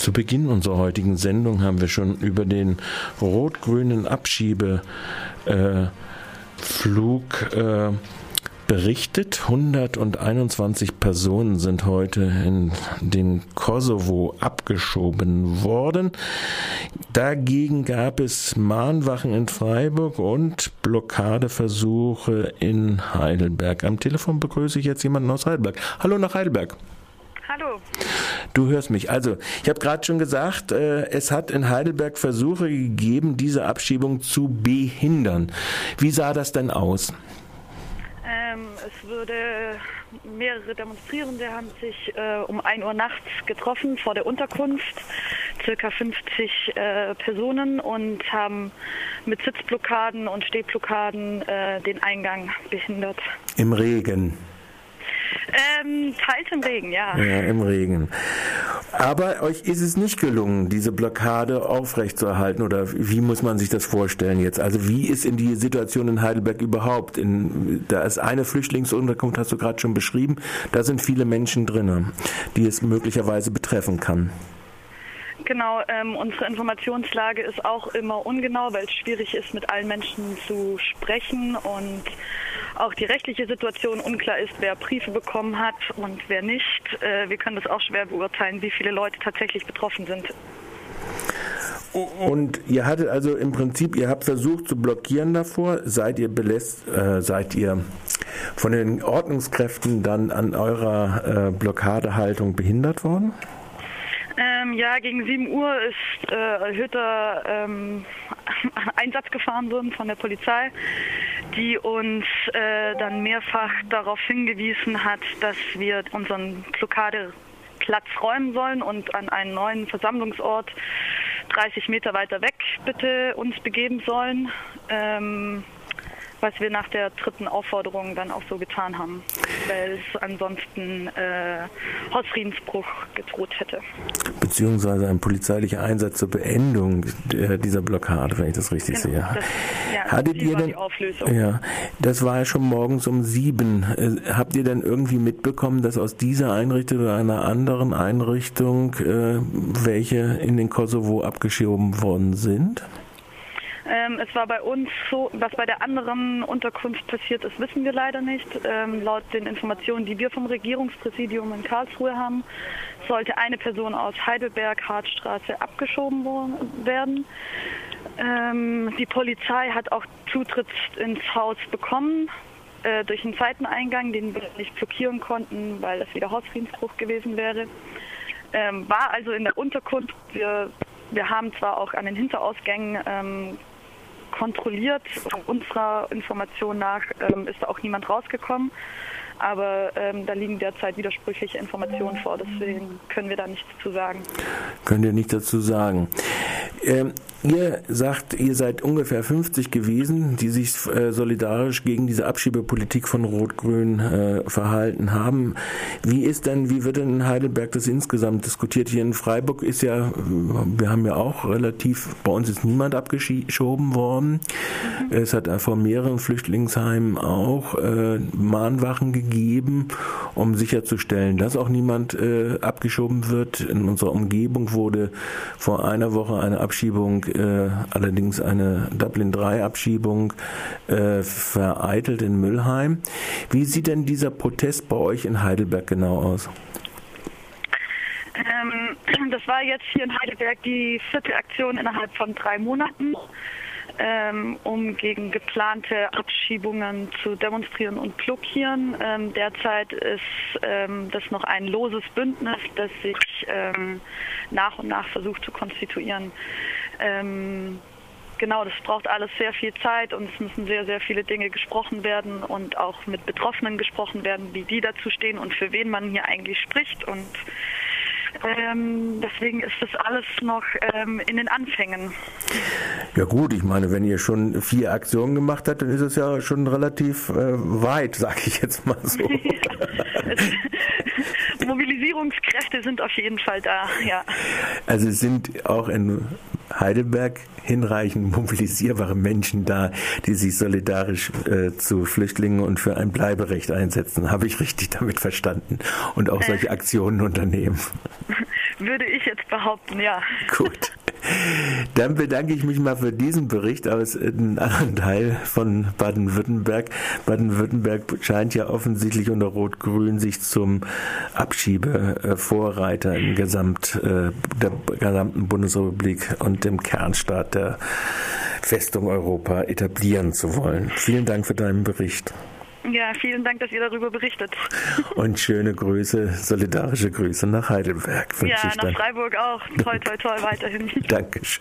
Zu Beginn unserer heutigen Sendung haben wir schon über den rot-grünen Abschiebeflug äh, berichtet. 121 Personen sind heute in den Kosovo abgeschoben worden. Dagegen gab es Mahnwachen in Freiburg und Blockadeversuche in Heidelberg. Am Telefon begrüße ich jetzt jemanden aus Heidelberg. Hallo nach Heidelberg. Hallo. Du hörst mich. Also, ich habe gerade schon gesagt, äh, es hat in Heidelberg Versuche gegeben, diese Abschiebung zu behindern. Wie sah das denn aus? Ähm, es würde mehrere Demonstrierende haben sich äh, um 1 Uhr nachts getroffen vor der Unterkunft, circa 50 äh, Personen und haben mit Sitzblockaden und Stehblockaden äh, den Eingang behindert. Im Regen. Ähm, teils im Regen, ja. Ja, im Regen. Aber euch ist es nicht gelungen, diese Blockade aufrechtzuerhalten oder wie muss man sich das vorstellen jetzt? Also wie ist in die Situation in Heidelberg überhaupt? In, da ist eine Flüchtlingsunterkunft, hast du gerade schon beschrieben. Da sind viele Menschen drin, die es möglicherweise betreffen kann. Genau, ähm, unsere Informationslage ist auch immer ungenau, weil es schwierig ist, mit allen Menschen zu sprechen und auch die rechtliche Situation unklar ist, wer Briefe bekommen hat und wer nicht. Äh, wir können das auch schwer beurteilen, wie viele Leute tatsächlich betroffen sind. Und ihr hattet also im Prinzip, ihr habt versucht zu blockieren davor. Seid ihr belässt, äh, seid ihr von den Ordnungskräften dann an eurer äh, Blockadehaltung behindert worden? Ähm, ja, gegen 7 Uhr ist äh, erhöhter ähm, Einsatz gefahren worden von der Polizei, die uns äh, dann mehrfach darauf hingewiesen hat, dass wir unseren Blockadeplatz räumen sollen und an einen neuen Versammlungsort 30 Meter weiter weg bitte uns begeben sollen. Ähm, was wir nach der dritten Aufforderung dann auch so getan haben, weil es ansonsten äh, Hausfriedensbruch gedroht hätte. Beziehungsweise ein polizeilicher Einsatz zur Beendung dieser Blockade, wenn ich das richtig genau, sehe. Das, ja, Hattet ihr denn, die Auflösung. Ja, das war ja schon morgens um sieben. Äh, habt ihr denn irgendwie mitbekommen, dass aus dieser Einrichtung oder einer anderen Einrichtung äh, welche in den Kosovo abgeschoben worden sind? Ähm, es war bei uns so, was bei der anderen Unterkunft passiert ist, wissen wir leider nicht. Ähm, laut den Informationen, die wir vom Regierungspräsidium in Karlsruhe haben, sollte eine Person aus Heidelberg, Hartstraße abgeschoben werden. Ähm, die Polizei hat auch Zutritt ins Haus bekommen äh, durch einen Seiteneingang, den wir nicht blockieren konnten, weil das wieder Hausfriedensbruch gewesen wäre. Ähm, war also in der Unterkunft. Wir, wir haben zwar auch an den Hinterausgängen ähm, kontrolliert. Unserer Information nach ähm, ist da auch niemand rausgekommen. Aber ähm, da liegen derzeit widersprüchliche Informationen vor, deswegen können wir da nichts zu sagen. Könnt ihr nicht dazu sagen. Ähm, ihr sagt, ihr seid ungefähr 50 gewesen, die sich äh, solidarisch gegen diese Abschiebepolitik von Rot-Grün äh, verhalten haben. Wie ist denn, wie wird denn in Heidelberg das insgesamt diskutiert? Hier in Freiburg ist ja, wir haben ja auch relativ, bei uns ist niemand abgeschoben worden. Mhm. Es hat vor mehreren Flüchtlingsheimen auch äh, Mahnwachen gegeben, um sicherzustellen, dass auch niemand äh, abgeschoben wird. In unserer Umgebung wurde vor einer Woche eine Abschiebung, äh, allerdings eine Dublin-3-Abschiebung, äh, vereitelt in Müllheim. Wie sieht denn dieser Protest bei euch in Heidelberg genau aus? Ähm, das war jetzt hier in Heidelberg die vierte Aktion innerhalb von drei Monaten ähm, um gegen geplante Abschiebungen zu demonstrieren und blockieren. Ähm, derzeit ist ähm, das noch ein loses Bündnis, das sich ähm, nach und nach versucht zu konstituieren. Ähm, genau, das braucht alles sehr viel Zeit und es müssen sehr, sehr viele Dinge gesprochen werden und auch mit Betroffenen gesprochen werden, wie die dazu stehen und für wen man hier eigentlich spricht und ähm, deswegen ist das alles noch ähm, in den Anfängen. Ja gut, ich meine, wenn ihr schon vier Aktionen gemacht habt, dann ist es ja schon relativ äh, weit, sage ich jetzt mal so. Mobilisierungskräfte sind auf jeden Fall da, ja. Also es sind auch in Heidelberg hinreichend mobilisierbare Menschen da, die sich solidarisch äh, zu Flüchtlingen und für ein Bleiberecht einsetzen. Habe ich richtig damit verstanden? Und auch solche Aktionen unternehmen. Würde ich jetzt behaupten, ja. Gut. Dann bedanke ich mich mal für diesen Bericht aus einem anderen Teil von Baden-Württemberg. Baden-Württemberg scheint ja offensichtlich unter Rot-Grün sich zum Abschiebevorreiter im Gesamt, äh, der gesamten Bundesrepublik und dem Kernstaat der Festung Europa etablieren zu wollen. Vielen Dank für deinen Bericht. Ja, vielen Dank, dass ihr darüber berichtet. Und schöne Grüße, solidarische Grüße nach Heidelberg. Ja, nach Freiburg auch. Toll, toll, toll, weiterhin. Dankeschön.